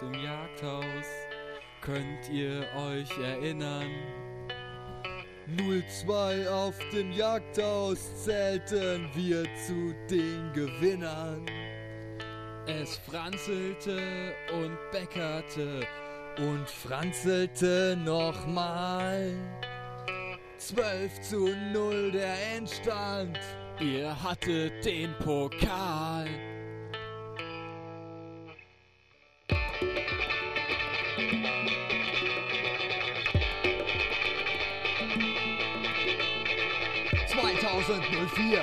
dem Jagdhaus. Könnt ihr euch erinnern? 02 auf dem Jagdhaus zählten wir zu den Gewinnern. Es franzelte und bäckerte und franzelte nochmal. 12 zu 0 der Endstand. Ihr hattet den Pokal. Vier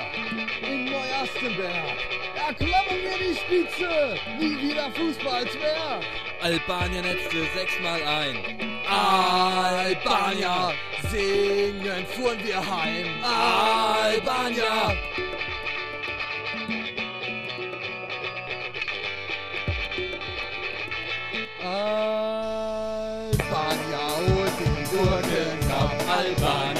in Neuastenberg erklammen wir die Spitze, nie wieder Fußballzwerg. Albania netzte sechsmal ein. Albania, singen fuhren wir heim. Albania. Albania holt den Gurkencup. Albania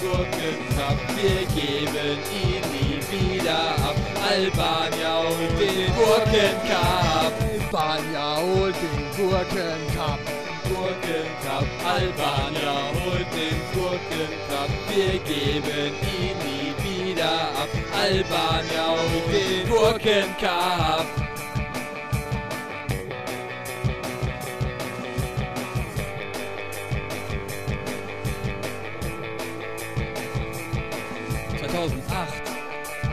den Gurkencup. Wir geben ihn nie wieder ab. Albania holt den Gurkencup. Albania holt den Gurkencup. Gurkencup. Albania holt den Gurkencup. Wir geben ihn nie wieder ab. Albania holt den Gurkencup.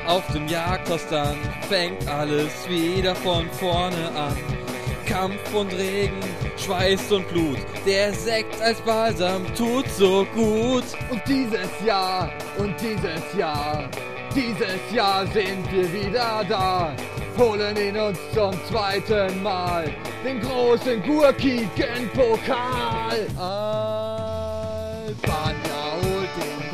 Auf dem Jagdhaus dann fängt alles wieder von vorne an. Kampf und Regen, Schweiß und Blut, der Sekt als Balsam tut so gut. Und dieses Jahr, und dieses Jahr, dieses Jahr sind wir wieder da. Holen ihn uns zum zweiten Mal, den großen gurkigen Pokal.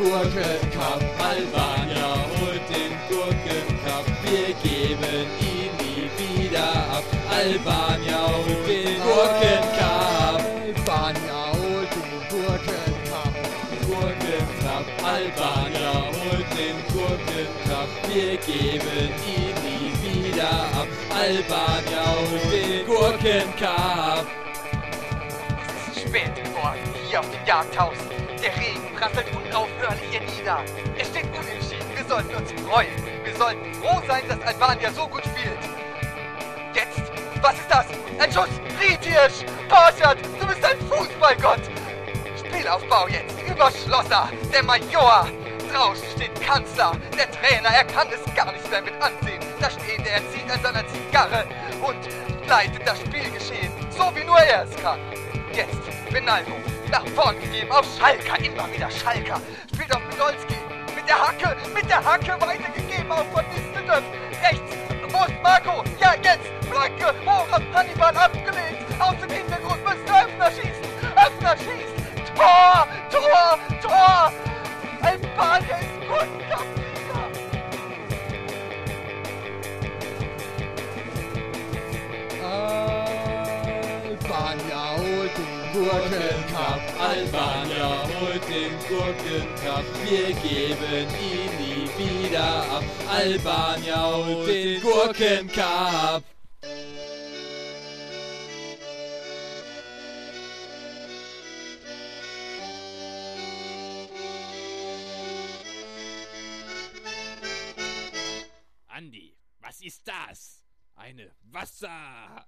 Gurkencup. Albania holt den Gurkencup. Wir geben ihn nie wieder ab. Albania holt den Gurkencup. Albania holt den Gurkencup. Gurkencup. Albania holt den Gurkencup. Wir geben ihn nie wieder ab. Albania holt den ist spät geworden, hier auf dem Jagdhaus. Der Regen unaufhörlich hier nieder. Es steht unentschieden. Wir sollten uns freuen. Wir sollten froh sein, dass Albania so gut spielt. Jetzt, was ist das? Ein Schuss! Ritisch! Borchert, du bist ein Fußballgott! Spielaufbau jetzt über Schlosser, der Major. Draußen steht Kanzler, der Trainer, er kann es gar nicht mehr mit ansehen. Da steht er, zieht an seiner Zigarre und leitet das Spielgeschehen, so wie nur er es kann. Jetzt, Benaldo, nach vorn gegeben auf Schalker, immer wieder Schalker. Spielt auf Podolski, mit der Hacke, mit der Hacke weitergegeben auf Van Nistelrooy. Rechts, wo Marco? Ja, jetzt, Flanke, hoch auf Hannibal abgelegt. Aus dem Hintergrund müsste Öffner schießen. Öffner schießt. Tor, Tor, Tor. Albania ist Kunstkampfsieger. Albania Gurkencup. Albania holt den Gurkencup. Wir geben ihn nie wieder ab. Albania holt den Gurkencup. Andi, was ist das? Eine Wasser.